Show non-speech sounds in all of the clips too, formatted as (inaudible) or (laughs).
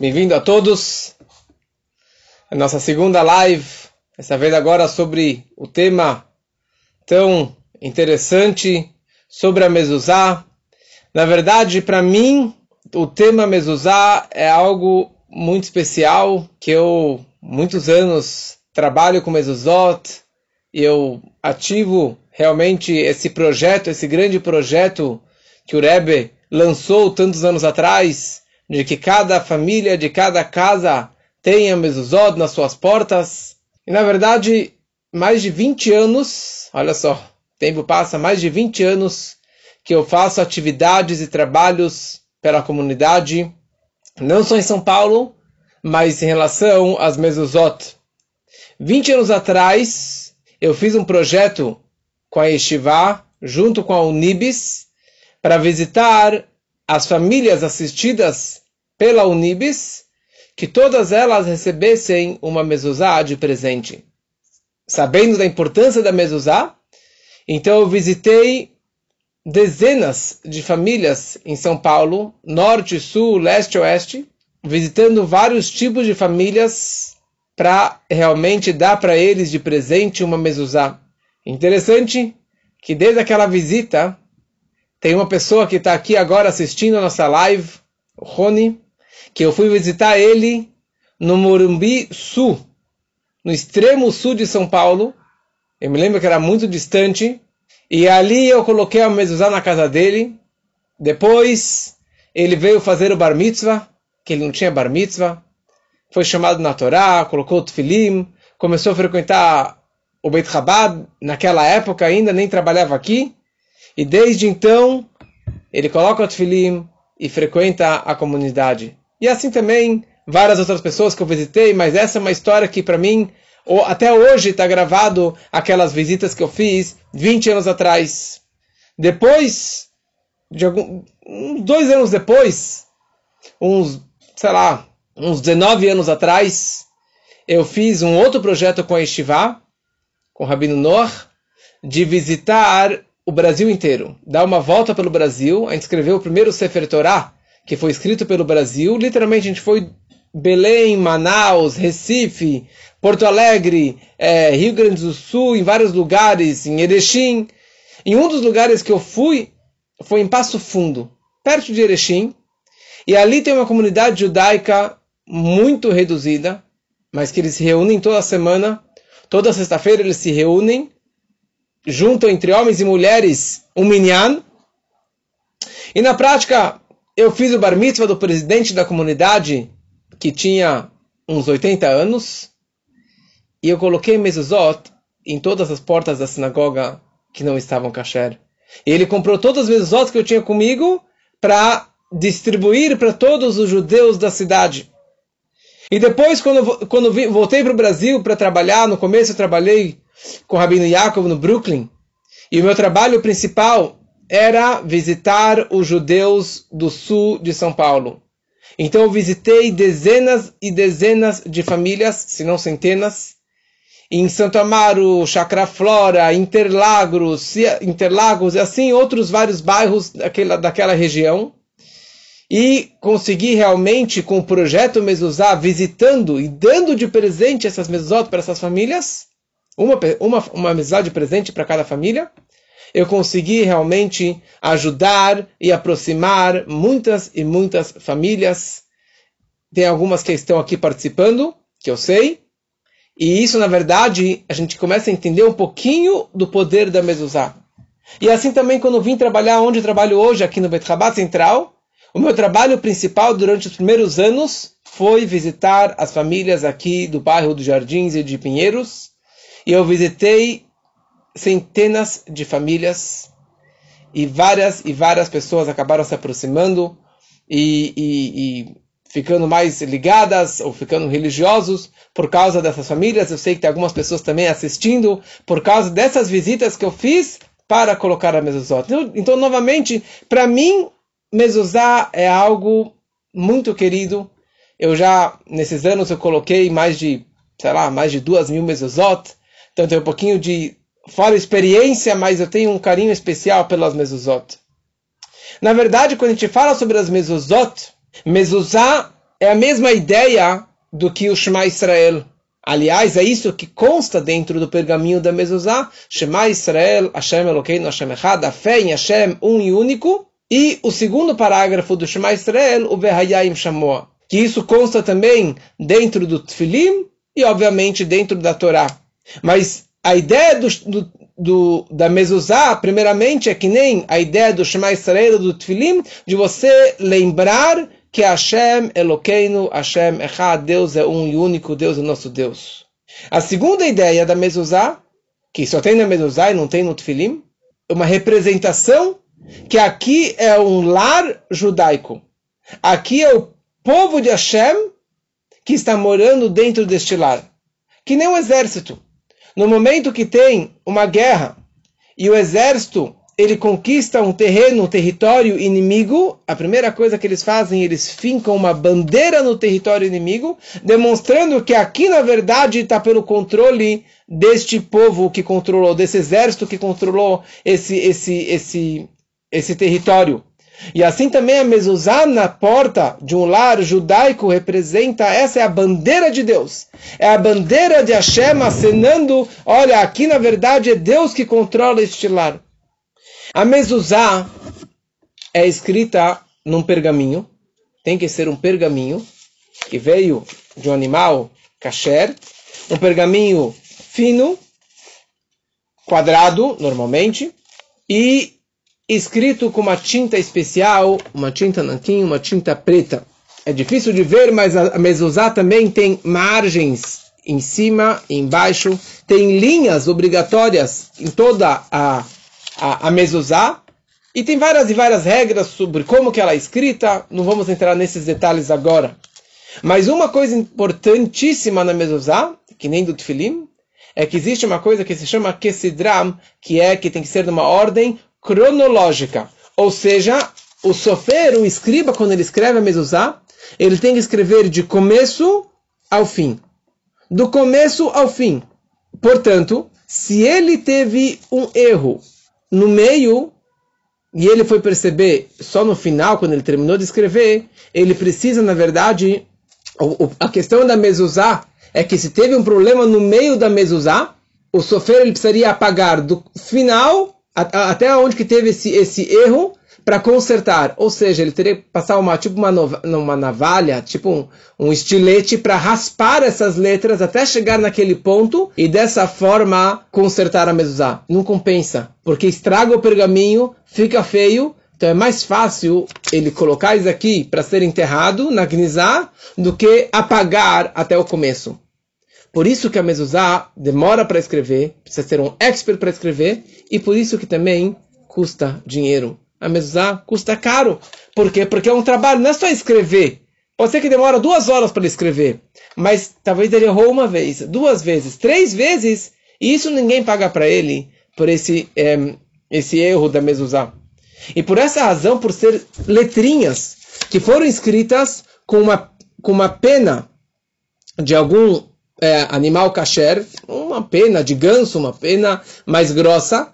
Bem-vindo a todos. A nossa segunda live, essa vez agora sobre o tema tão interessante sobre a mezuzá. Na verdade, para mim, o tema mezuzá é algo muito especial que eu muitos anos trabalho com mezuzot e eu ativo realmente esse projeto, esse grande projeto que o Rebbe lançou tantos anos atrás de que cada família, de cada casa tenha mezuzot nas suas portas. E na verdade, mais de 20 anos, olha só, o tempo passa, mais de 20 anos que eu faço atividades e trabalhos pela comunidade, não só em São Paulo, mas em relação às mezuzot. 20 anos atrás, eu fiz um projeto com a Yeshiva, junto com a Unibis, para visitar as famílias assistidas pela Unibis, que todas elas recebessem uma mezuzá de presente. Sabendo da importância da mezuzá, então eu visitei dezenas de famílias em São Paulo, norte, sul, leste, oeste, visitando vários tipos de famílias para realmente dar para eles de presente uma mezuzá. Interessante que desde aquela visita tem uma pessoa que está aqui agora assistindo a nossa live, o Rony, que eu fui visitar ele no Morumbi Sul, no extremo sul de São Paulo. Eu me lembro que era muito distante. E ali eu coloquei a mezuzá na casa dele. Depois ele veio fazer o bar mitzvah, que ele não tinha bar mitzvah. Foi chamado na Torá, colocou o tefilim, começou a frequentar o Beit Chabad, naquela época ainda nem trabalhava aqui. E desde então, ele coloca o tefilim e frequenta a comunidade. E assim também várias outras pessoas que eu visitei, mas essa é uma história que para mim, ou até hoje está gravado aquelas visitas que eu fiz 20 anos atrás. Depois, de algum, uns dois anos depois, uns, sei lá, uns 19 anos atrás, eu fiz um outro projeto com a Estivá, com o Rabino Noah, de visitar o Brasil inteiro, dar uma volta pelo Brasil. A gente escreveu o primeiro Sefer Torah, que foi escrito pelo Brasil. Literalmente a gente foi Belém, Manaus, Recife, Porto Alegre, é, Rio Grande do Sul, em vários lugares, em Erechim. Em um dos lugares que eu fui foi em Passo Fundo, perto de Erechim. E ali tem uma comunidade judaica muito reduzida, mas que eles se reúnem toda semana. Toda sexta-feira eles se reúnem junto entre homens e mulheres um minyan. E na prática, eu fiz o bar mitzvah do presidente da comunidade, que tinha uns 80 anos, e eu coloquei mezuzot em todas as portas da sinagoga que não estavam kasher. E ele comprou todas as mezuzot que eu tinha comigo para distribuir para todos os judeus da cidade. E depois, quando, quando voltei para o Brasil para trabalhar, no começo eu trabalhei com o Rabino Yaakov no Brooklyn. E o meu trabalho principal era visitar os judeus do sul de São Paulo. Então eu visitei dezenas e dezenas de famílias, se não centenas, em Santo Amaro, Chacra Flora, Interlagos, Interlagos e assim outros vários bairros daquela, daquela região. E consegui realmente, com o projeto Mezuzá, visitando e dando de presente essas mezuzot para essas famílias, uma, uma, uma amizade presente para cada família, eu consegui realmente ajudar e aproximar muitas e muitas famílias. Tem algumas que estão aqui participando, que eu sei. E isso, na verdade, a gente começa a entender um pouquinho do poder da mezuzá. E assim também, quando vim trabalhar onde trabalho hoje, aqui no Bet Rabat Central, o meu trabalho principal durante os primeiros anos foi visitar as famílias aqui do bairro dos Jardins e de Pinheiros, e eu visitei centenas de famílias e várias e várias pessoas acabaram se aproximando e, e, e, ficando mais ligadas ou ficando religiosos por causa dessas famílias. Eu sei que tem algumas pessoas também assistindo por causa dessas visitas que eu fiz para colocar a mezuzá. Então, então, novamente, para mim, mezuzá é algo muito querido. Eu já, nesses anos, eu coloquei mais de, sei lá, mais de duas mil mezuzot. Então tem um pouquinho de fora experiência, mas eu tenho um carinho especial pelas mezuzot. Na verdade, quando a gente fala sobre as mezuzot, mezuzá é a mesma ideia do que o Shema Israel. Aliás, é isso que consta dentro do pergaminho da Mezuzá. Shema Israel, Hashem Elokeinu, Hashem Echad, a fé em Hashem, um e único. E o segundo parágrafo do Shema Israel, o Behayayim Shamoa. Que isso consta também dentro do Tfilim e, obviamente, dentro da Torá. Mas a ideia do, do, do, da mezuzá, primeiramente, é que nem a ideia do Shema Israel do Tfilim, de você lembrar que Hashem Elokeinu, Hashem Echad, Deus é um e único, Deus é nosso Deus. A segunda ideia da mezuzá, que só tem na mezuzá e não tem no Tfilim, é uma representação que aqui é um lar judaico. Aqui é o povo de Hashem que está morando dentro deste lar. Que nem um exército. No momento que tem uma guerra e o exército ele conquista um terreno, um território inimigo, a primeira coisa que eles fazem, eles fincam uma bandeira no território inimigo, demonstrando que aqui na verdade está pelo controle deste povo que controlou, desse exército que controlou esse, esse, esse, esse território. E assim também a mezuzá na porta de um lar judaico representa, essa é a bandeira de Deus. É a bandeira de Hashem acenando, olha, aqui na verdade é Deus que controla este lar. A mezuzá é escrita num pergaminho, tem que ser um pergaminho que veio de um animal kasher, um pergaminho fino, quadrado normalmente, e escrito com uma tinta especial, uma tinta nanquim, uma tinta preta. É difícil de ver, mas a mezuzá também tem margens em cima e embaixo, tem linhas obrigatórias em toda a, a, a mezuzá, e tem várias e várias regras sobre como que ela é escrita, não vamos entrar nesses detalhes agora. Mas uma coisa importantíssima na mezuzá, que nem do tefilim, é que existe uma coisa que se chama kesidram, que é que tem que ser numa ordem cronológica. Ou seja, o sofer, o escriba, quando ele escreve a mezuzá, ele tem que escrever de começo ao fim. Do começo ao fim. Portanto, se ele teve um erro no meio e ele foi perceber só no final, quando ele terminou de escrever, ele precisa, na verdade, a questão da mezuzá é que se teve um problema no meio da mezuzá, o sofer ele precisaria apagar do final até onde que teve esse, esse erro para consertar. Ou seja, ele teria que passar uma, tipo uma, uma navalha, tipo um, um estilete para raspar essas letras até chegar naquele ponto e dessa forma consertar a mezuzá. Não compensa, porque estraga o pergaminho, fica feio. Então é mais fácil ele colocar isso aqui para ser enterrado na gnizá do que apagar até o começo. Por isso que a mezuzá demora para escrever, precisa ser um expert para escrever, e por isso que também custa dinheiro. A mezuzá custa caro. Por quê? Porque é um trabalho, não é só escrever. Pode ser que demora duas horas para escrever, mas talvez ele errou uma vez, duas vezes, três vezes, e isso ninguém paga para ele por esse, é, esse erro da mezuzá. E por essa razão, por ser letrinhas que foram escritas com uma, com uma pena de algum é, animal kasher, uma pena de ganso, uma pena mais grossa,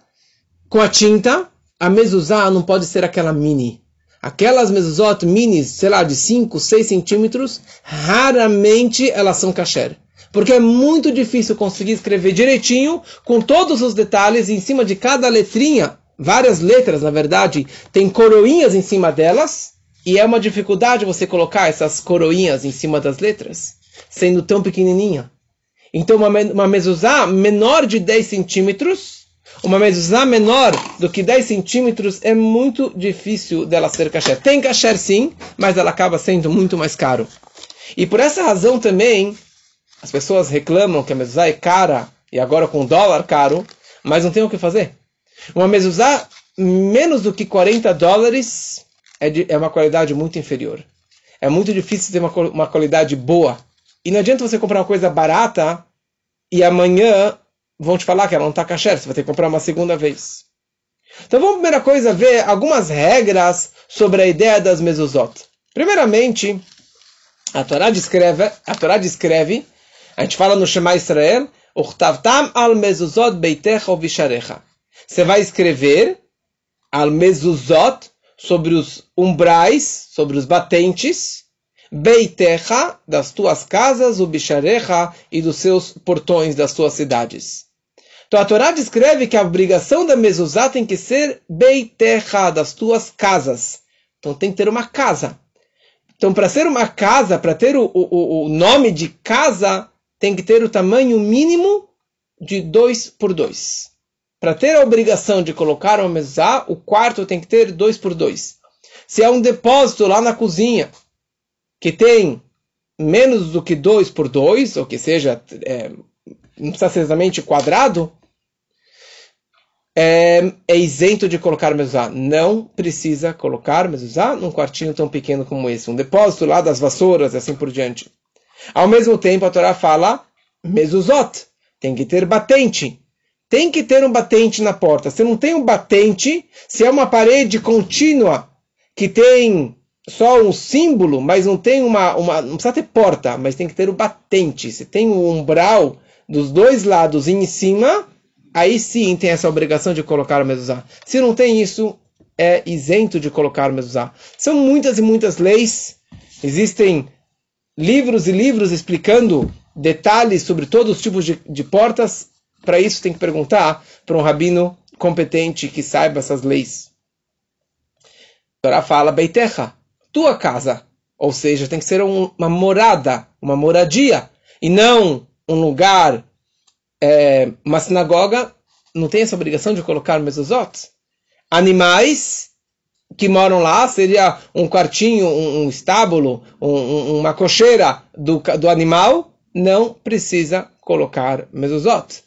com a tinta, a mezuzá não pode ser aquela mini. Aquelas mezuzot minis, sei lá, de 5, 6 centímetros, raramente elas são kasher. Porque é muito difícil conseguir escrever direitinho, com todos os detalhes, em cima de cada letrinha, várias letras, na verdade, tem coroinhas em cima delas, e é uma dificuldade você colocar essas coroinhas em cima das letras, sendo tão pequenininha. Então, uma, uma mezuzá menor de 10 centímetros, uma mezuzá menor do que 10 centímetros, é muito difícil dela ser kasher. Tem kasher sim, mas ela acaba sendo muito mais caro. E por essa razão também, as pessoas reclamam que a mezuzá é cara, e agora com dólar caro, mas não tem o que fazer. Uma mezuzá menos do que 40 dólares é, de, é uma qualidade muito inferior. É muito difícil ter uma, uma qualidade boa. E não adianta você comprar uma coisa barata e amanhã vão te falar que ela não está kasher, você vai ter que comprar uma segunda vez. Então vamos primeira coisa ver algumas regras sobre a ideia das mezuzot. Primeiramente, a Torá descreve, a Torá descreve, a gente fala no Shema Israel, al mezuzot beitecha visharecha. Você vai escrever al mezuzot sobre os umbrais, sobre os batentes, Beitecha, das tuas casas, o bicharecha, e dos seus portões das tuas cidades. Então a Torá descreve que a obrigação da mezuzá tem que ser beitecha, das tuas casas. Então tem que ter uma casa. Então para ser uma casa, para ter o, o, o nome de casa, tem que ter o tamanho mínimo de 2 por 2. Para ter a obrigação de colocar uma mezuzá, o quarto tem que ter 2 por 2. Se é um depósito lá na cozinha, que tem menos do que 2 por 2, ou que seja, é, não precisa ser exatamente quadrado, é, é, isento de colocar mezuzá. Não precisa colocar mezuzá num quartinho tão pequeno como esse. Um depósito lá das vassouras e assim por diante. Ao mesmo tempo, a Torá fala mezuzot. Tem que ter batente. Tem que ter um batente na porta. Se não tem um batente, se é uma parede contínua que tem só um símbolo, mas não tem uma, uma. Não precisa ter porta, mas tem que ter o batente. Se tem um umbral dos dois lados em cima, aí sim tem essa obrigação de colocar o mezuzá. Se não tem isso, é isento de colocar o mezuzá. São muitas e muitas leis. Existem livros e livros explicando detalhes sobre todos os tipos de, de portas. Para isso tem que perguntar para um rabino competente que saiba essas leis. Torá fala beitecha, tua casa. Ou seja, tem que ser um, uma morada, uma moradia, e não um lugar, é, uma sinagoga, não tem essa obrigação de colocar mezuzot. Animais que moram lá, seria um quartinho, um, um estábulo, um, uma cocheira do, do animal, não precisa colocar mezuzot.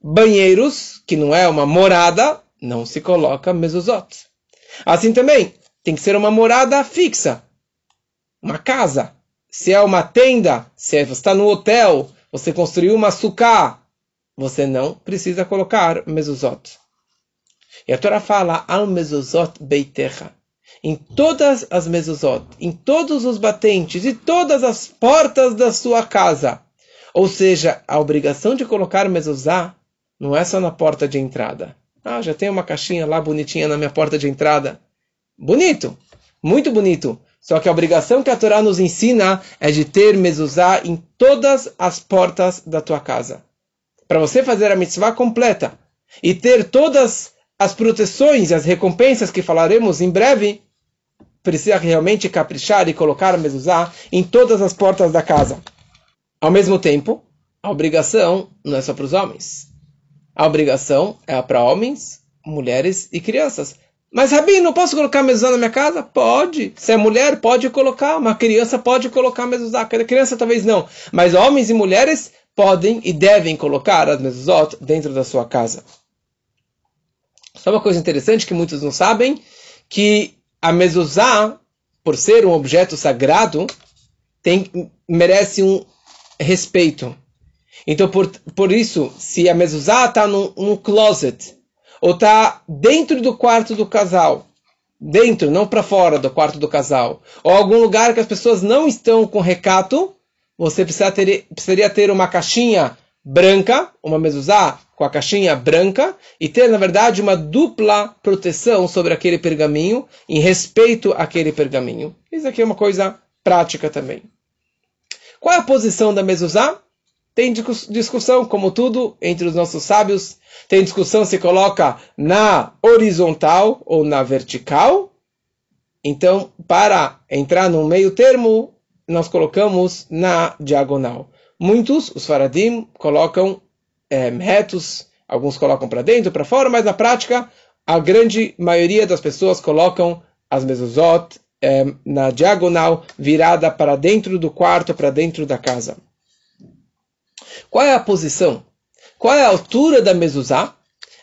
Banheiros, que não é uma morada, não se coloca mezuzot. Assim também, tem que ser uma morada fixa. Uma casa. Se é uma tenda, se você está no hotel, você construiu uma suká, você não precisa colocar mezuzot. E a Torá fala, al mezuzot beitecha. Em todas as mezuzot, em todos os batentes e todas as portas da sua casa. Ou seja, a obrigação de colocar mezuzá não é só na porta de entrada. Ah, já tem uma caixinha lá bonitinha na minha porta de entrada. Bonito, muito bonito. Só que a obrigação que a Torá nos ensina é de ter mezuzá em todas as portas da tua casa. Para você fazer a mitzvah completa e ter todas as proteções e as recompensas que falaremos em breve, precisa realmente caprichar e colocar a mezuzá em todas as portas da casa. Ao mesmo tempo, a obrigação não é só para os homens. A obrigação é para homens, mulheres e crianças. Mas, Rabi, não posso colocar mezuzá na minha casa? Pode. Se é mulher, pode colocar. Uma criança pode colocar mezuzá. Criança talvez não. Mas homens e mulheres podem e devem colocar as mezuzot dentro da sua casa. Só uma coisa interessante que muitos não sabem, que a mezuzá, por ser um objeto sagrado, tem, merece um respeito. Então, por, por isso, se a mezuzá está num, num closet, ou está dentro do quarto do casal, dentro, não para fora do quarto do casal, ou algum lugar que as pessoas não estão com recato, você precisa ter, precisaria ter uma caixinha branca, uma mezuzá com a caixinha branca, e ter, na verdade, uma dupla proteção sobre aquele pergaminho, em respeito àquele pergaminho. Isso aqui é uma coisa prática também. Qual é a posição da mezuzá? Tem discussão, como tudo, entre os nossos sábios. Tem discussão se coloca na horizontal ou na vertical. Então, para entrar no meio termo, nós colocamos na diagonal. Muitos, os faradim, colocam é, retos, alguns colocam para dentro, para fora, mas na prática, a grande maioria das pessoas colocam as mezuzot é, na diagonal, virada para dentro do quarto, para dentro da casa. Qual é a posição? Qual é a altura da mezuzá?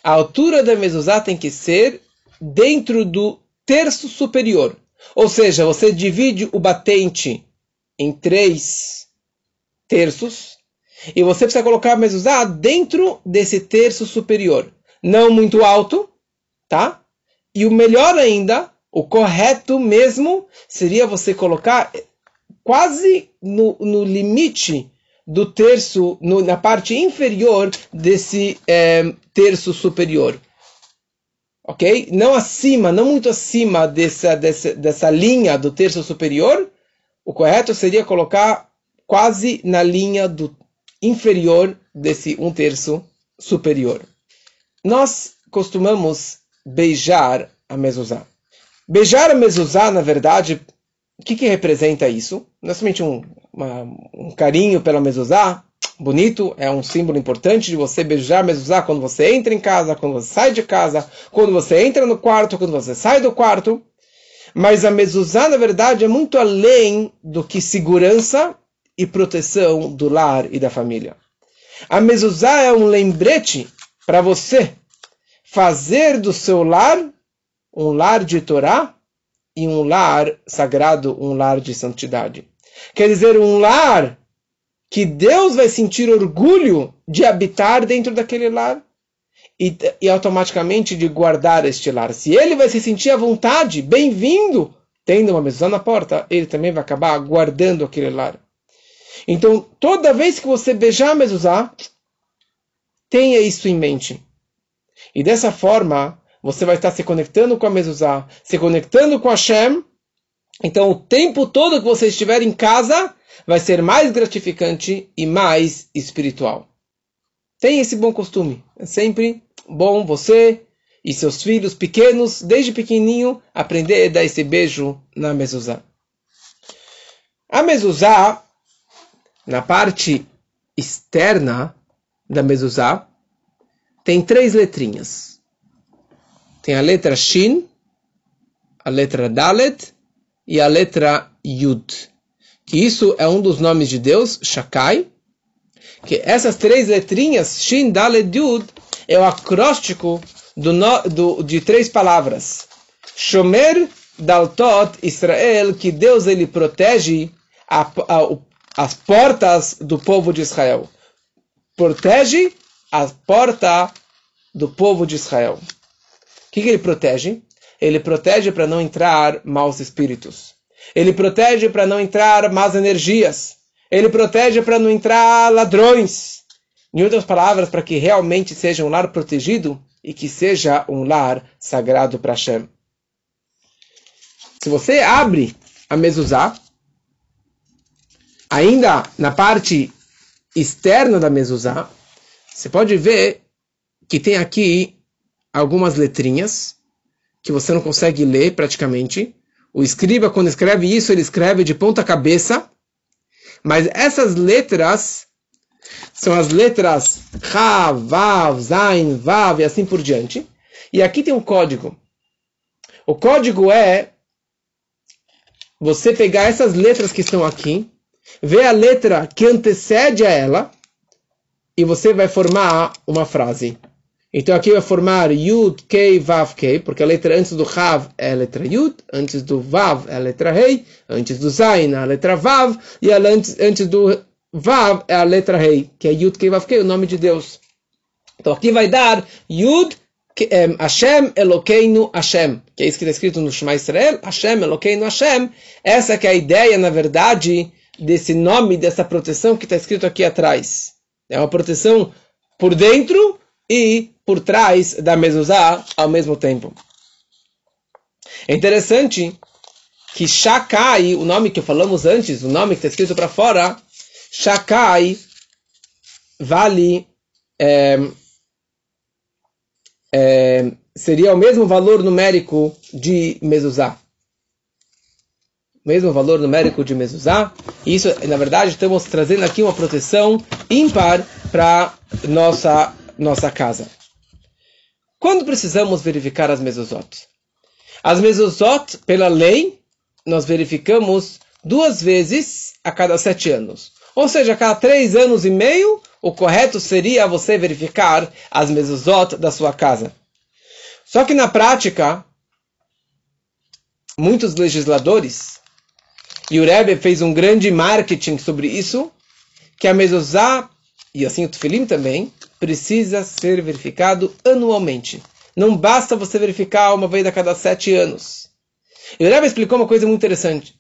A altura da mezuzá tem que ser dentro do terço superior. Ou seja, você divide o batente em três terços e você precisa colocar a mezuzá dentro desse terço superior. Não muito alto, tá? E o melhor ainda, o correto mesmo, seria você colocar quase no, no limite do terço, no, na parte inferior desse é, terço superior. Ok? Não acima, não muito acima dessa, dessa, dessa linha do terço superior, o correto seria colocar quase na linha do inferior desse um terço superior. Nós costumamos beijar a mezuzá. Beijar a mezuzá, na verdade, o que, que representa isso? Não é somente um, uma, um carinho pela mezuzá, bonito, é um símbolo importante de você beijar a mezuzá quando você entra em casa, quando você sai de casa, quando você entra no quarto, quando você sai do quarto. Mas a mezuzá, na verdade, é muito além do que segurança e proteção do lar e da família. A mezuzá é um lembrete para você fazer do seu lar um lar de Torá e um lar sagrado, um lar de santidade. Quer dizer, um lar que Deus vai sentir orgulho de habitar dentro daquele lar e, e automaticamente de guardar este lar. Se ele vai se sentir à vontade, bem-vindo, tendo uma mesa na porta, ele também vai acabar guardando aquele lar. Então, toda vez que você beijar a mezuzá, tenha isso em mente. E dessa forma, você vai estar se conectando com a mezuzá, se conectando com a Shem. Então, o tempo todo que você estiver em casa, vai ser mais gratificante e mais espiritual. Tenha esse bom costume. É sempre bom você e seus filhos pequenos, desde pequenininho, aprender a dar esse beijo na mezuzá. A mezuzá, na parte externa da mezuzá, tem três letrinhas. Tem a letra Shin, a letra Dalet e a letra Yud. Que isso é um dos nomes de Deus, Shakai. Que essas três letrinhas, Shin, Dalet, Yud, é o acróstico do, do, de três palavras. Shomer, Daltot, Israel, que Deus ele protege a, a, as portas do povo de Israel. Protege a porta do povo de Israel. O que, que ele protege? Ele protege para não entrar maus espíritos. Ele protege para não entrar más energias. Ele protege para não entrar ladrões. Em outras palavras, para que realmente seja um lar protegido e que seja um lar sagrado para Hashem. Se você abre a mezuzá, ainda na parte externa da mezuzá, você pode ver que tem aqui algumas letrinhas que você não consegue ler praticamente. O escriba, quando escreve isso, ele escreve de ponta cabeça. Mas essas letras são as letras Ha, Vav, Zain, Vav e assim por diante. E aqui tem um código. O código é você pegar essas letras que estão aqui, ver a letra que antecede a ela, e você vai formar uma frase. Então aqui vai formar Yud, Kei, Vav, Kei, porque a letra antes do Hav é a letra Yud, antes do Vav é a letra Rei, antes do Zain é a letra Vav, e antes, antes do Vav é a letra Rei, que é Yud, Kei, Vav, Kei, o nome de Deus. Então aqui vai dar Yud, Hashem Elokeinu Hashem, que é isso que está escrito no Shema Israel, Hashem Elokeinu Hashem. Essa que é a ideia, na verdade, desse nome, dessa proteção que está escrito aqui atrás. É uma proteção por dentro e por trás da mezuzá ao mesmo tempo. É interessante que Shakai, o nome que falamos antes, o nome que está escrito para fora, Shakai vale é, é, seria o mesmo valor numérico de mezuzá mesmo valor numérico de mezuzá. Isso, na verdade, estamos trazendo aqui uma proteção ímpar para nossa nossa casa. Quando precisamos verificar as mezuzot? As mezuzot, pela lei, nós verificamos duas vezes a cada sete anos. Ou seja, a cada três anos e meio, o correto seria você verificar as mezuzot da sua casa. Só que na prática, muitos legisladores e o Rebbe fez um grande marketing sobre isso, que a mezuzá, e assim o tefilim também, precisa ser verificado anualmente. Não basta você verificar uma vez a cada sete anos. E o Rebbe explicou uma coisa muito interessante.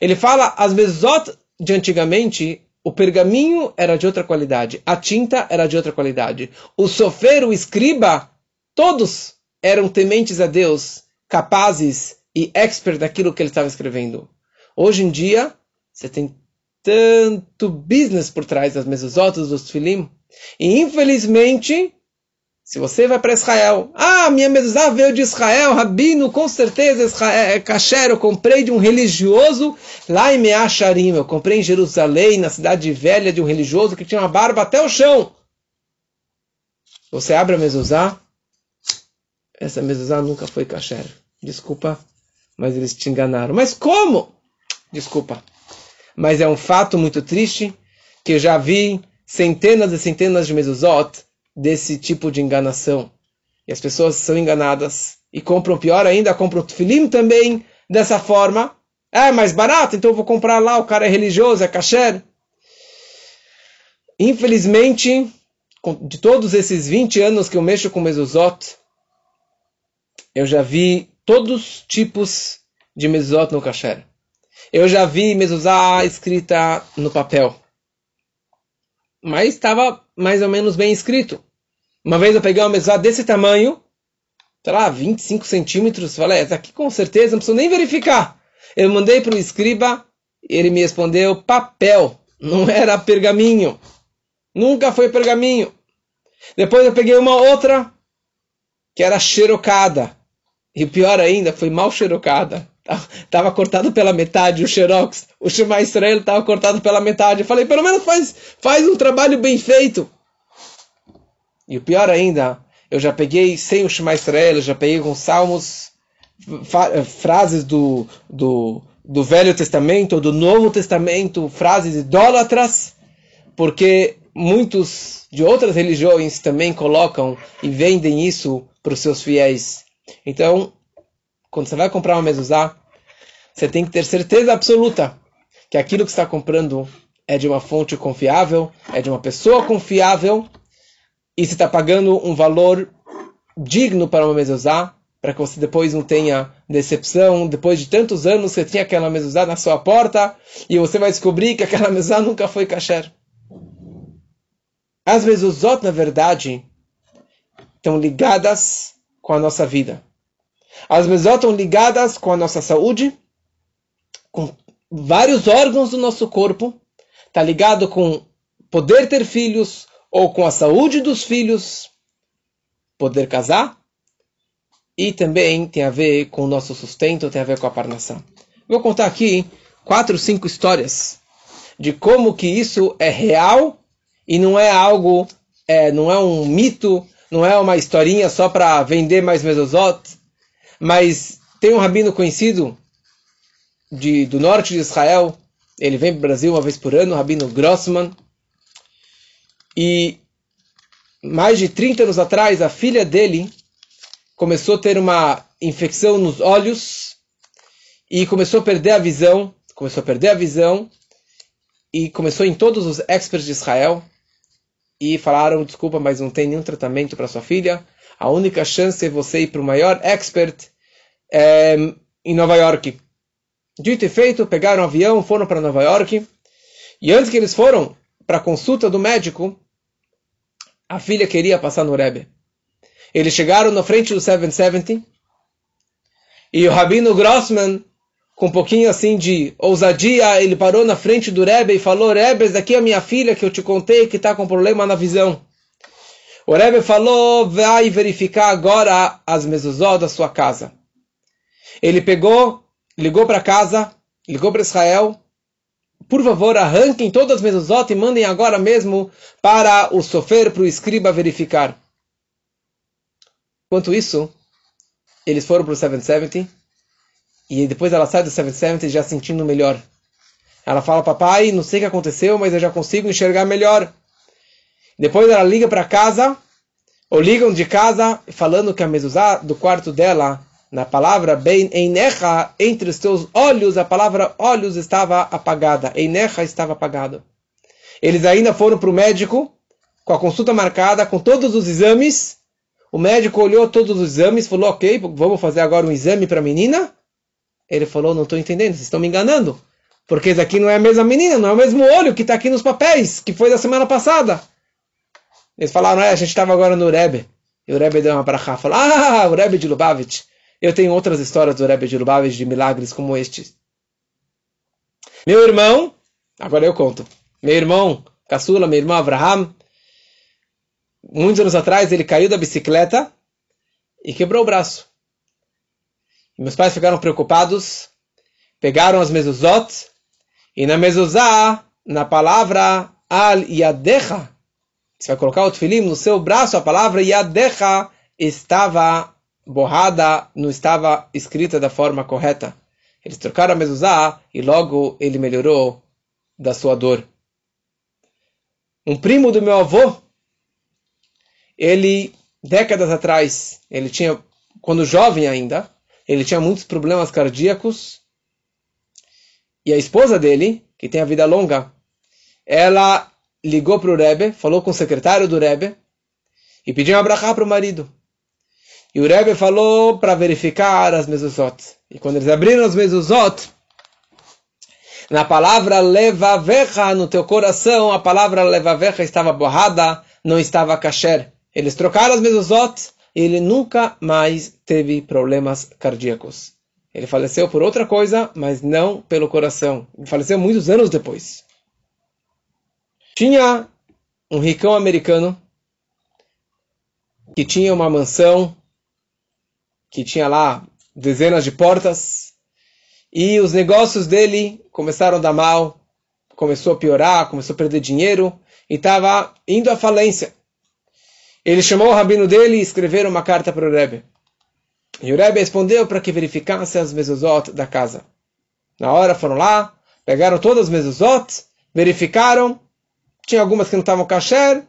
Ele fala, as mezuzot de antigamente, o pergaminho era de outra qualidade, a tinta era de outra qualidade. O sofer, o escriba, todos eram tementes a Deus, capazes e expert daquilo que ele estava escrevendo. Hoje em dia, Você tem tanto business por trás das mesuzotas dos filim. E infelizmente, se você vai para Israel, ah, minha mezuzá veio de Israel, Rabino, com certeza Israel, é kasher, eu comprei de um religioso lá em Meacharim, eu comprei em Jerusalém, na cidade velha de um religioso que tinha uma barba até o chão. Você abre a mezuzá, essa mezuzá nunca foi kasher. Desculpa, mas eles te enganaram. Mas como? Desculpa. Mas é um fato muito triste que eu já vi centenas e centenas de mezuzot desse tipo de enganação. E as pessoas são enganadas e compram, pior ainda, compram filim também dessa forma. É mais barato, então eu vou comprar lá, o cara é religioso, é kasher. Infelizmente, de todos esses 20 anos que eu mexo com mezuzot, eu já vi todos os tipos de mezuzot no kasher. Eu já vi mezuzá escrita no papel. Mas estava mais ou menos bem escrito. Uma vez eu peguei uma mezuzá desse tamanho, sei lá, 25 centímetros, falei, essa aqui com certeza, não preciso nem verificar. Eu mandei para o escriba, ele me respondeu papel, não era pergaminho. Nunca foi pergaminho. Depois eu peguei uma outra que era xerocada. E pior ainda, foi mal xerocada. (laughs) Tava cortado pela metade o xerox. O Shema Israel estava cortado pela metade. Eu falei, pelo menos faz, faz um trabalho bem feito. E o pior ainda, eu já peguei sem o Shema Israel, eu já peguei com salmos, frases do, do, do Velho Testamento, do Novo Testamento, frases idólatras, porque muitos de outras religiões também colocam e vendem isso para os seus fiéis. Então, quando você vai comprar uma mezuzá, você tem que ter certeza absoluta que aquilo que está comprando é de uma fonte confiável, é de uma pessoa confiável, e você está pagando um valor digno para uma mezuzá, para que você depois não tenha decepção, depois de tantos anos você tinha aquela mezuzá na sua porta, e você vai descobrir que aquela mezuzá nunca foi kasher. As mezuzot, na verdade, estão ligadas com a nossa vida. As mezuzot estão ligadas com a nossa saúde, com vários órgãos do nosso corpo. Está ligado com poder ter filhos ou com a saúde dos filhos, poder casar. E também tem a ver com o nosso sustento, tem a ver com a parnação. Vou contar aqui quatro, cinco histórias de como que isso é real e não é algo, é, não é um mito, não é uma historinha só para vender mais mesozot, mas tem um rabino conhecido de, do norte de Israel, ele vem para o Brasil uma vez por ano, o rabino Grossman, e mais de 30 anos atrás, a filha dele começou a ter uma infecção nos olhos e começou a perder a visão, começou a perder a visão e começou em todos os experts de Israel e falaram, desculpa, mas não tem nenhum tratamento para sua filha. A única chance é você ir para o maior expert é, em Nova York. Dito e feito, pegaram um avião, foram para Nova York. E antes que eles foram para a consulta do médico, a filha queria passar no Rebbe. Eles chegaram na frente do 770 e o Rabino Grossman com um pouquinho assim de ousadia, ele parou na frente do Rebbe e falou: Rebbe, essa daqui é a minha filha que eu te contei que está com problema na visão. O Rebbe falou: vai verificar agora as mezuzot da sua casa. Ele pegou, ligou para casa, ligou para Israel. Por favor, arranquem todas as mezuzot e mandem agora mesmo para o sofer, para o escriba verificar. Enquanto isso, eles foram para o 770 e depois ela sai do 770 já sentindo melhor. Ela fala, papai, não sei o que aconteceu, mas eu já consigo enxergar melhor. Depois ela liga para casa, ou ligam de casa, falando que a mezuzá do quarto dela, na palavra bem einecha, entre os teus olhos, a palavra olhos estava apagada. Einecha estava apagado. Eles ainda foram para o médico, com a consulta marcada, com todos os exames. O médico olhou todos os exames, falou, ok, vamos fazer agora um exame para a menina. Ele falou, não estou entendendo, vocês estão me enganando. Porque isso aqui não é a mesma menina, não é o mesmo olho que está aqui nos papéis, que foi da semana passada. Eles falaram, é, a gente estava agora no Rebbe. E o Rebbe deu uma brachá, falou, ah, o Rebbe de Lubavitch. Eu tenho outras histórias do Rebbe de Lubavitch, de milagres como este. Meu irmão, agora eu conto. Meu irmão, caçula, meu irmão Abraham, muitos anos atrás ele caiu da bicicleta e quebrou o braço. Meus pais ficaram preocupados, pegaram as mezuzot e na mezuzá, na palavra al yadecha, você vai colocar o tefilim no seu braço, a palavra yadecha estava borrada, não estava escrita da forma correta. Eles trocaram a mezuzá e logo ele melhorou da sua dor. Um primo do meu avô, ele, décadas atrás, ele tinha, quando jovem ainda, ele tinha muitos problemas cardíacos. E a esposa dele, que tem a vida longa, ela ligou para o Rebbe, falou com o secretário do Rebbe e pediu um abrahá para o marido. E o Rebbe falou para verificar as mezuzot. E quando eles abriram as mezuzot, na palavra levavecha, no teu coração, a palavra levavecha estava borrada, não estava kasher. Eles trocaram as mezuzot e ele nunca mais teve problemas cardíacos. Ele faleceu por outra coisa, mas não pelo coração. Ele faleceu muitos anos depois. Tinha um ricão americano que tinha uma mansão que tinha lá dezenas de portas, e os negócios dele começaram a dar mal, começou a piorar, começou a perder dinheiro, e estava indo à falência. Ele chamou o rabino dele e escreveram uma carta para o Rebbe. E o Rebbe respondeu para que verificasse as mezuzot da casa. Na hora foram lá, pegaram todas as mezuzot, verificaram, tinha algumas que não estavam kasher,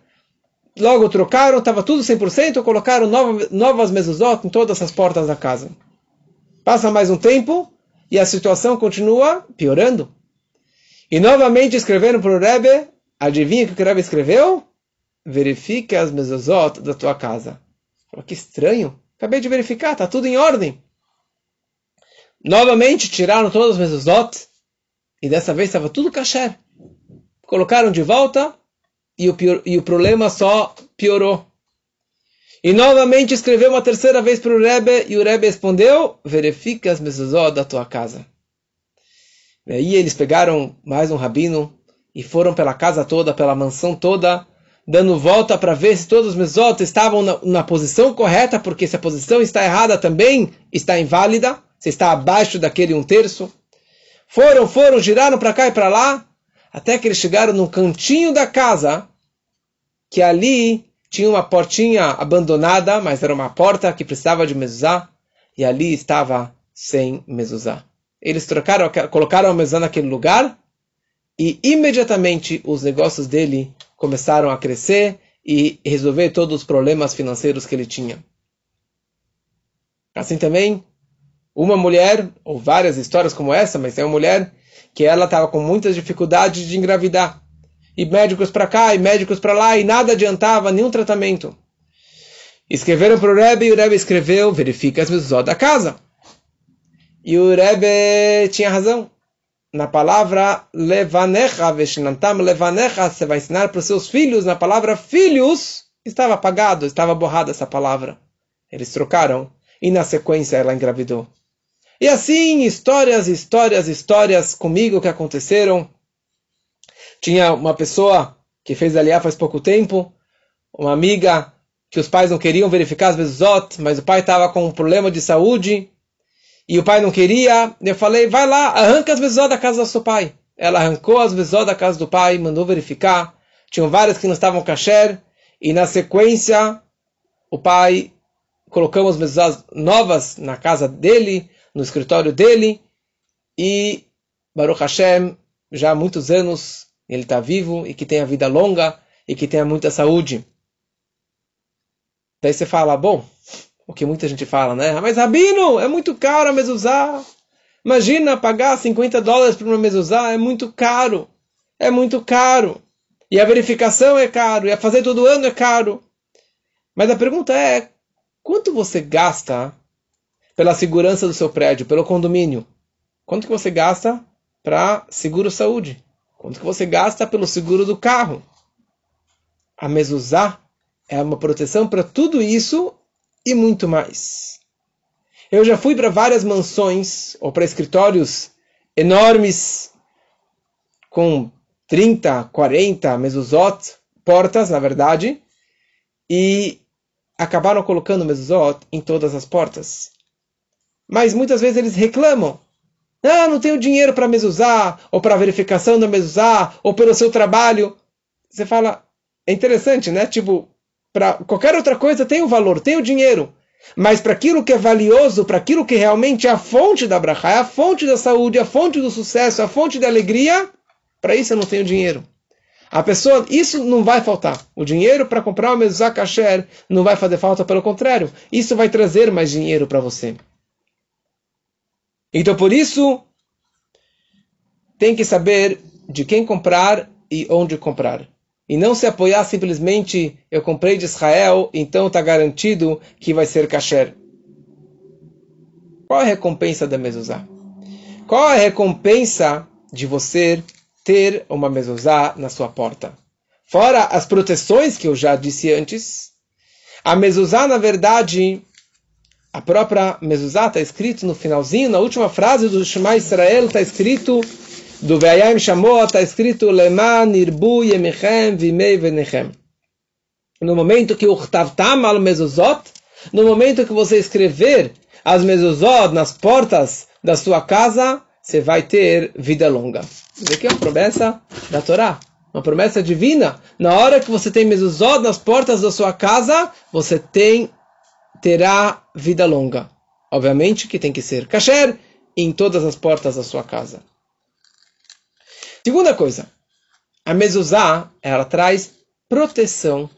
logo trocaram, estava tudo 100%, colocaram novas, novas mezuzot em todas as portas da casa. Passa mais um tempo e a situação continua piorando. E novamente escreveram para o Rebbe, adivinha o que o Rebbe escreveu? Verifique as mezuzot da tua casa. que estranho, acabei de verificar, está tudo em ordem. Novamente tiraram todas as mezuzot e dessa vez estava tudo kasher. Colocaram de volta e o, pior, e o problema só piorou. E novamente escreveu uma terceira vez para o Rebbe, e o Rebbe respondeu, verifica as mezuzot da tua casa. E aí eles pegaram mais um rabino e foram pela casa toda, pela mansão toda, dando volta para ver se todos os mezuzot estavam na, na, posição correta, porque se a posição está errada também está inválida, se está abaixo daquele um terço. Foram, foram, giraram para cá e para lá, até que eles chegaram no cantinho da casa, que ali tinha uma portinha abandonada, mas era uma porta que precisava de mezuzá, e ali estava sem mezuzá. Eles trocaram, colocaram a mezuzá naquele lugar, e imediatamente os negócios dele começaram a crescer e resolver todos os problemas financeiros que ele tinha. Assim também, uma mulher, ou várias histórias como essa, mas é uma mulher que ela estava com muitas dificuldades de engravidar. E médicos para cá e médicos para lá, e nada adiantava, nenhum tratamento. Escreveram para o Rebbe e o Rebbe escreveu: verifica as mezuzot da casa. E o Rebbe tinha razão. Na palavra levanecha, veshinantam levanecha, você vai ensinar para os seus filhos. Na palavra filhos, estava apagado, estava borrada essa palavra. Eles trocaram e na sequência ela engravidou. E assim, histórias, histórias, histórias comigo que aconteceram. Tinha uma pessoa que fez aliá faz pouco tempo, uma amiga que os pais não queriam verificar as bezot, mas o pai estava com um problema de saúde e o pai não queria. Eu falei, vai lá, arranca as bezot da casa do seu pai. Ela arrancou as bezot da casa do pai, mandou verificar. Tinham várias que não estavam kasher e na sequência o pai colocamos bezot novas na casa dele no escritório dele e Baruch Hashem, já há muitos anos, ele está vivo e que tenha vida longa e que tenha muita saúde. Daí você fala, bom, o que muita gente fala, né? Ah, mas Rabino, é muito caro a mezuzá. Imagina pagar 50 dólares por uma mezuzá, é muito caro. É muito caro. E a verificação é caro, e a fazer todo ano é caro. Mas a pergunta é, quanto você gasta pela segurança do seu prédio, pelo condomínio. Quanto que você gasta para seguro saúde? Quanto que você gasta pelo seguro do carro? A mezuzá é uma proteção para tudo isso e muito mais. Eu já fui para várias mansões ou para escritórios enormes com 30, 40 mezuzot, portas, na verdade, e acabaram colocando mezuzot em todas as portas. Mas muitas vezes eles reclamam. Ah, não tenho dinheiro para mezuzá, ou para verificação da mezuzá, ou pelo seu trabalho. Você fala, é interessante, né? Tipo, para qualquer outra coisa tem o valor, tem o dinheiro. Mas para aquilo que é valioso, para aquilo que realmente é a fonte da brachá, é a fonte da saúde, a fonte do sucesso, a fonte da alegria, para isso eu não tenho dinheiro. A pessoa, isso não vai faltar. O dinheiro para comprar o mezuzá kasher não vai fazer falta, pelo contrário. Isso vai trazer mais dinheiro para você. Então, por isso, tem que saber de quem comprar e onde comprar. E não se apoiar simplesmente, eu comprei de Israel, então está garantido que vai ser kasher. Qual a recompensa da mezuzá? Qual a recompensa de você ter uma mezuzá na sua porta? Fora as proteções que eu já disse antes, a mezuzá, na verdade, a própria mezuzá está escrito no finalzinho, na última frase do Shema Israel, está escrito do Ve'ayim Shamot está escrito Leman Irbu Yemichem Vimei Venechem. No momento que o Chtavtam al Mezuzot, no momento que você escrever as Mezuzot nas portas da sua casa, você vai ter vida longa. Isso aqui é uma promessa da Torá, uma promessa divina. Na hora que você tem Mezuzot nas portas da sua casa, você tem terá vida longa. Obviamente que tem que ser kasher em todas as portas da sua casa. Segunda coisa, a mezuzá, ela traz proteção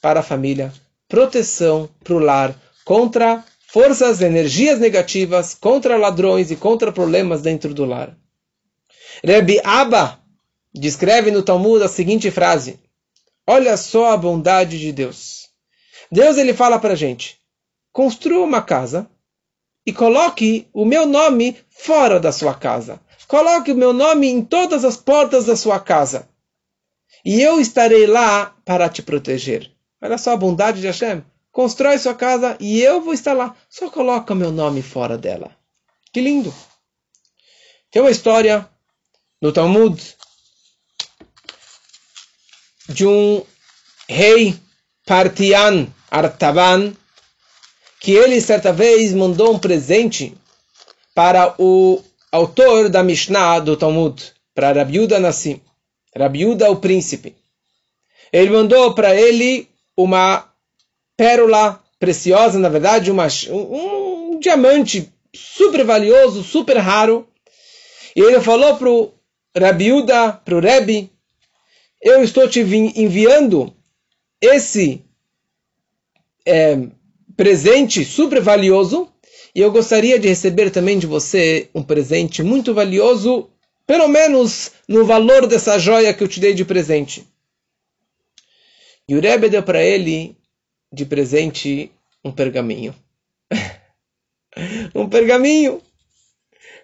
para a família, proteção para o lar contra forças, energias negativas, contra ladrões e contra problemas dentro do lar. Rebbe Abba descreve no Talmud a seguinte frase: Olha só a bondade de Deus. Deus ele fala para gente: construa uma casa e coloque o meu nome fora da sua casa. Coloque o meu nome em todas as portas da sua casa. E eu estarei lá para te proteger. Olha só a bondade de Hashem. Constrói sua casa e eu vou estar lá. Só coloca o meu nome fora dela. Que lindo. Tem uma história no Talmud de um rei Partian Artaban que ele certa vez mandou um presente para o autor da Mishnah do Talmud, para Rabiuda Nassim, Rabiuda o príncipe. Ele mandou para ele uma pérola preciosa, na verdade, uma, um, um diamante super valioso, super raro. E ele falou para o Rabiuda, para o Rebbe, eu estou te enviando esse é, presente super valioso e eu gostaria de receber também de você um presente muito valioso, pelo menos no valor dessa joia que eu te dei de presente. E o Rebbe deu para ele de presente um pergaminho. (laughs) um pergaminho.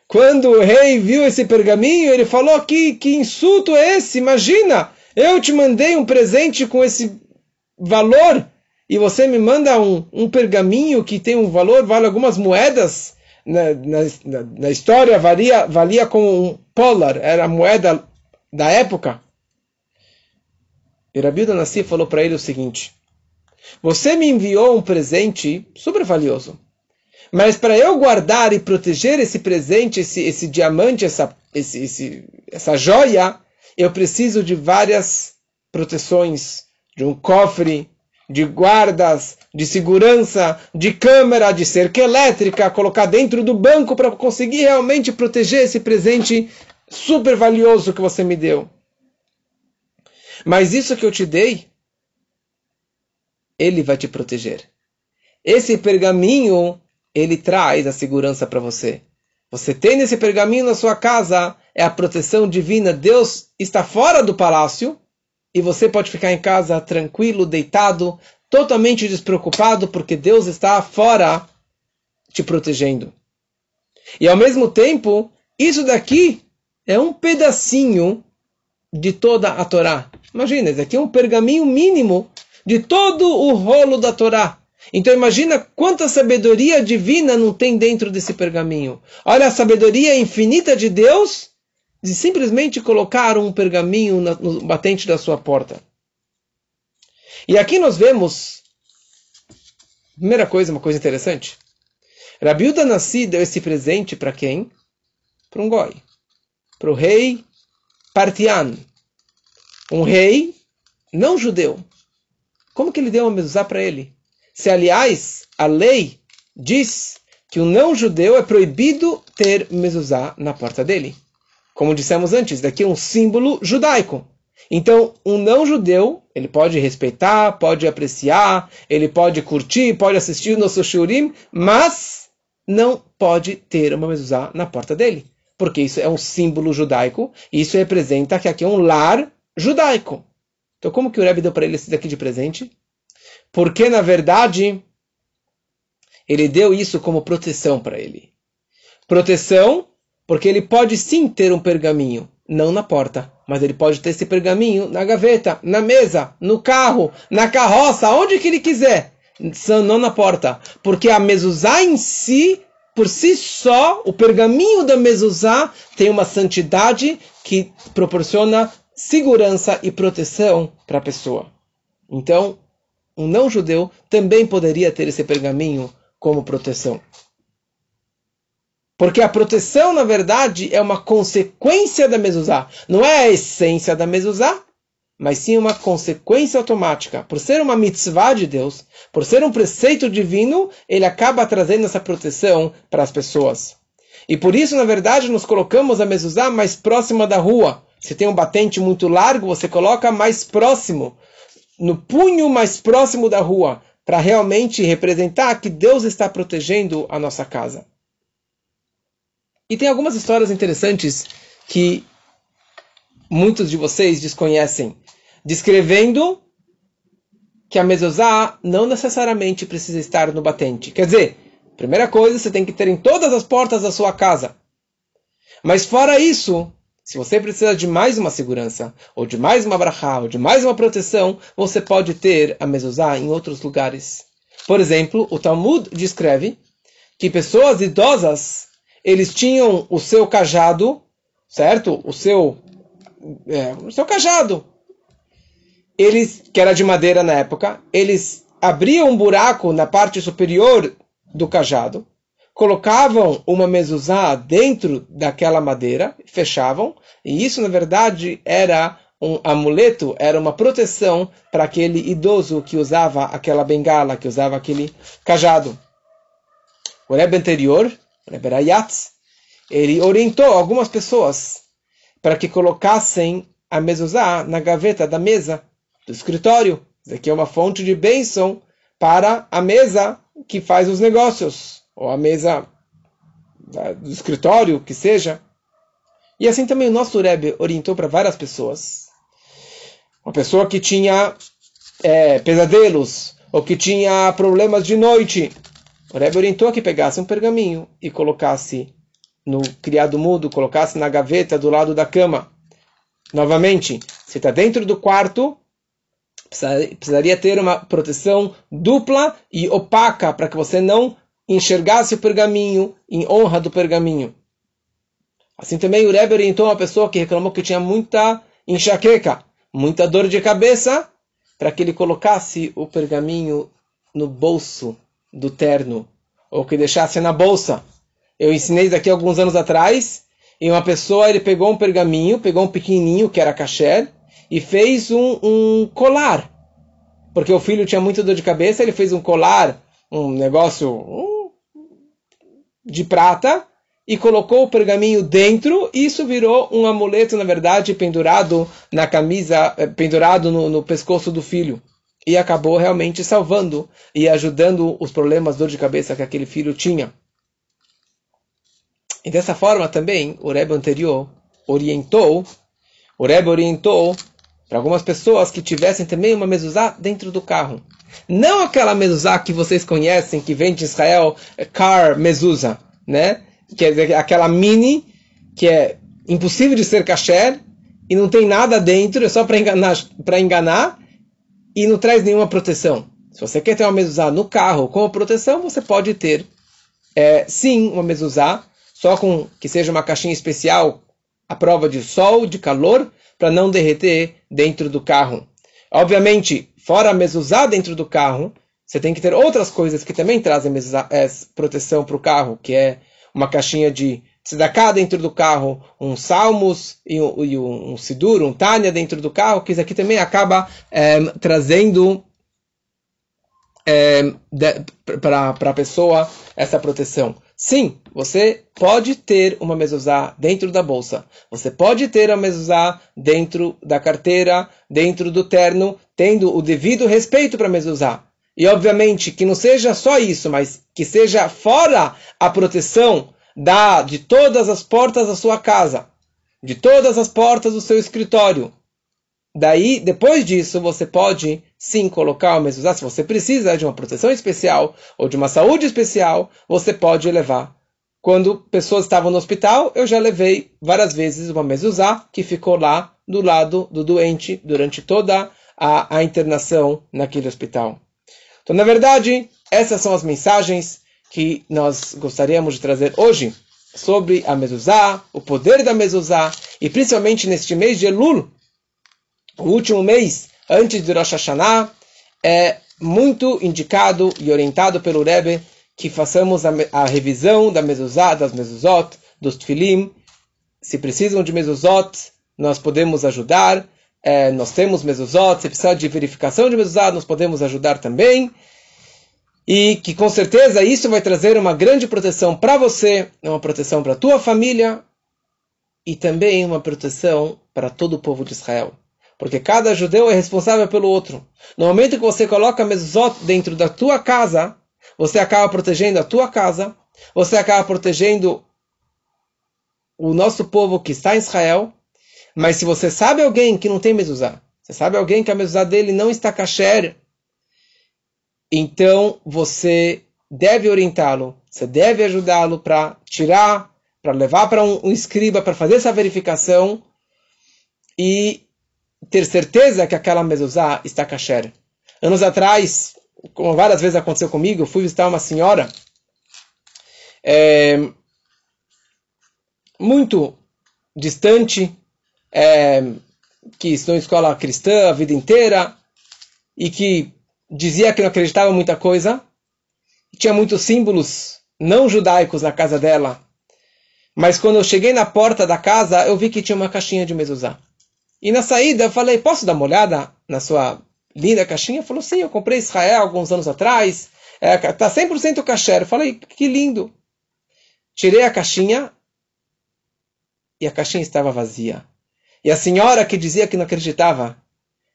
Quando o rei viu esse pergaminho, ele falou que que insulto é esse? Imagina, eu te mandei um presente com esse valor e você me manda um, um pergaminho que tem um valor, vale algumas moedas, na, na, na história valia, valia como um polar, era a moeda da época. E Rabi Nassi falou para ele o seguinte: Você me enviou um presente super valioso, mas para eu guardar e proteger esse presente, esse, esse diamante, essa, esse, esse, essa joia, eu preciso de várias proteções, de um cofre, de guardas, de segurança, de câmera, de cerca elétrica, colocar dentro do banco para conseguir realmente proteger esse presente super valioso que você me deu. Mas isso que eu te dei, ele vai te proteger. Esse pergaminho, ele traz a segurança para você. Você tem esse pergaminho na sua casa, é a proteção divina. Deus está fora do palácio, e você pode ficar em casa tranquilo, deitado, totalmente despreocupado, porque Deus está fora te protegendo. E ao mesmo tempo, isso daqui é um pedacinho de toda a Torá. Imagina, isso aqui é um pergaminho mínimo de todo o rolo da Torá. Então imagina quanta sabedoria divina não tem dentro desse pergaminho. Olha a sabedoria infinita de Deus de simplesmente colocar um pergaminho no batente da sua porta. E aqui nós vemos, primeira coisa, uma coisa interessante. Rabiuda Nassi deu esse presente para quem? Para um goi. Para o rei Partian. Um rei não judeu. Como que ele deu uma mezuzá para ele? Se, aliás, a lei diz que o não judeu é proibido ter mezuzá na porta dele. Como dissemos antes, daqui é um símbolo judaico. Então, um não judeu, ele pode respeitar, pode apreciar, ele pode curtir, pode assistir o nosso shurim, mas não pode ter uma mezuzá na porta dele. Porque isso é um símbolo judaico, e isso representa que aqui é um lar judaico. Então, como que o Rebbe deu para ele esse daqui de presente? Porque, na verdade, ele deu isso como proteção para ele. Proteção, porque ele pode sim ter um pergaminho, não na porta, mas ele pode ter esse pergaminho na gaveta, na mesa, no carro, na carroça, onde que ele quiser, não na porta. Porque a mezuzá em si, por si só, o pergaminho da mezuzá tem uma santidade que proporciona segurança e proteção para a pessoa. Então, um não judeu também poderia ter esse pergaminho como proteção. Porque a proteção, na verdade, é uma consequência da mezuzá. Não é a essência da mezuzá, mas sim uma consequência automática. Por ser uma mitzvah de Deus, por ser um preceito divino, ele acaba trazendo essa proteção para as pessoas. E por isso, na verdade, nos colocamos a mezuzá mais próxima da rua. Se tem um batente muito largo, você coloca mais próximo, no punho mais próximo da rua, para realmente representar que Deus está protegendo a nossa casa. E tem algumas histórias interessantes que muitos de vocês desconhecem, descrevendo que a mezuzá não necessariamente precisa estar no batente. Quer dizer, primeira coisa, você tem que ter em todas as portas da sua casa. Mas fora isso, se você precisa de mais uma segurança, ou de mais uma brachá, ou de mais uma proteção, você pode ter a mezuzá em outros lugares. Por exemplo, o Talmud descreve que pessoas idosas, eles tinham o seu cajado, certo? O seu, é, o seu cajado. Eles, que era de madeira na época, eles abriam um buraco na parte superior do cajado, colocavam uma mezuzá dentro daquela madeira, fechavam, e isso na verdade era um amuleto, era uma proteção para aquele idoso que usava aquela bengala, que usava aquele cajado. O Rebbe anterior, o Rebbe Rayatz, ele orientou algumas pessoas para que colocassem a mezuzá na gaveta da mesa do escritório. Isso aqui é uma fonte de bênção para a mesa que faz os negócios ou a mesa do escritório, que seja. E assim também o nosso Rebbe orientou para várias pessoas. Uma pessoa que tinha é, pesadelos, ou que tinha problemas de noite. O Rebbe orientou que pegasse um pergaminho e colocasse no criado mudo, colocasse na gaveta do lado da cama. Novamente, se está dentro do quarto, precisaria ter uma proteção dupla e opaca para que você não enxergasse o pergaminho em honra do pergaminho. Assim também o Rebbe orientou uma pessoa que reclamou que tinha muita enxaqueca, muita dor de cabeça, para que ele colocasse o pergaminho no bolso do terno, ou que deixasse na bolsa. Eu ensinei daqui a alguns anos atrás, e uma pessoa ele pegou um pergaminho, pegou um pequenininho que era caché, e fez um, um colar. Porque o filho tinha muita dor de cabeça, ele fez um colar, um negócio, um de prata e colocou o pergaminho dentro, e isso virou um amuleto, na verdade, pendurado na camisa, eh, pendurado no, no pescoço do filho. E acabou realmente salvando e ajudando os problemas, dor de cabeça que aquele filho tinha. E dessa forma também, o Rebbe anterior orientou, o Rebbe orientou para algumas pessoas que tivessem também uma mezuzá dentro do carro. Não aquela mezuzá que vocês conhecem, que vem de Israel, é car mezuzá, né? Quer dizer, aquela mini que é impossível de ser kasher e não tem nada dentro, é só para enganar, enganar e não traz nenhuma proteção. Se você quer ter uma mezuzá no carro com proteção, você pode ter, é, sim, uma mezuzá, só com que seja uma caixinha especial a prova de sol, de calor, para não derreter dentro do carro. Obviamente, fora a mezuzá dentro do carro, você tem que ter outras coisas que também trazem é, proteção para o carro, que é uma caixinha de tzedakah dentro do carro, um salmos e um, e um, um sidur, um tanya dentro do carro, que isso aqui também acaba é, trazendo é, para a pessoa essa proteção. Sim, você pode ter uma mezuzá dentro da bolsa. Você pode ter a mezuzá dentro da carteira, dentro do terno, tendo o devido respeito para a mezuzá. E obviamente que não seja só isso, mas que seja fora a proteção da de todas as portas da sua casa, de todas as portas do seu escritório. Daí, depois disso, você pode sim colocar o mezuzá. Se você precisa de uma proteção especial ou de uma saúde especial, você pode levar. Quando pessoas estavam no hospital, eu já levei várias vezes uma mezuzá que ficou lá do lado do doente durante toda a, a internação naquele hospital. Então, na verdade, essas são as mensagens que nós gostaríamos de trazer hoje sobre a mezuzá, o poder da mezuzá, e principalmente neste mês de Elul, o último mês antes de Rosh Hashanah, é muito indicado e orientado pelo Rebbe que façamos a, a revisão da mezuzá, das mezuzot, dos tfilim. Se precisam de mezuzot, nós podemos ajudar. É, nós temos mezuzot, se precisa de verificação de mezuzá, nós podemos ajudar também. E que com certeza isso vai trazer uma grande proteção para você, uma proteção para a tua família e também uma proteção para todo o povo de Israel. Porque cada judeu é responsável pelo outro. No momento que você coloca mezuzot dentro da tua casa, você acaba protegendo a tua casa, você acaba protegendo o nosso povo que está em Israel. Mas se você sabe alguém que não tem mezuzá, você sabe alguém que a mezuzá dele não está kasher, então você deve orientá-lo, você deve ajudá-lo para tirar, para levar para um, um escriba para fazer essa verificação e ter certeza que aquela mezuzá está kasher. Anos atrás, como várias vezes aconteceu comigo, eu fui visitar uma senhora é, muito distante, é, que estudou em escola cristã a vida inteira e que dizia que não acreditava muita coisa, tinha muitos símbolos não judaicos na casa dela. Mas quando eu cheguei na porta da casa, eu vi que tinha uma caixinha de mezuzá. E na saída eu falei, posso dar uma olhada na sua linda caixinha? Falou, sim, eu comprei Israel alguns anos atrás. É, tá 100% kasher. Eu falei, que lindo. Tirei a caixinha e a caixinha estava vazia. E a senhora que dizia que não acreditava,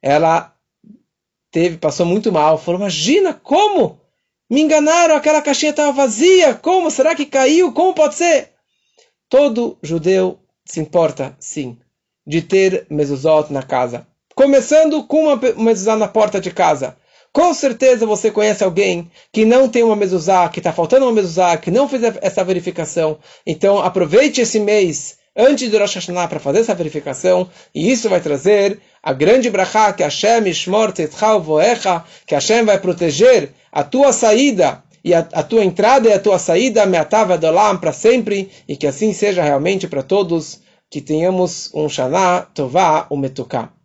ela teve, passou muito mal. Falou: Imagina, como? Me enganaram, aquela caixinha estava vazia. Como? Será que caiu? Como pode ser? Todo judeu se importa, sim, de ter mezuzot na casa. Começando com uma mezuzá na porta de casa. Com certeza você conhece alguém que não tem uma mezuzá, que está faltando uma mezuzá, que não fez essa verificação. Então aproveite esse mês antes do Rosh Hashanah para fazer essa verificação, e isso vai trazer a grande brachá que Hashem ishmor tetzchal voecha, que Hashem vai proteger a tua saída e a, a tua entrada e a tua saída me'atav adolam para sempre, e que assim seja realmente para todos, que tenhamos um Shana Tová, um Metuká.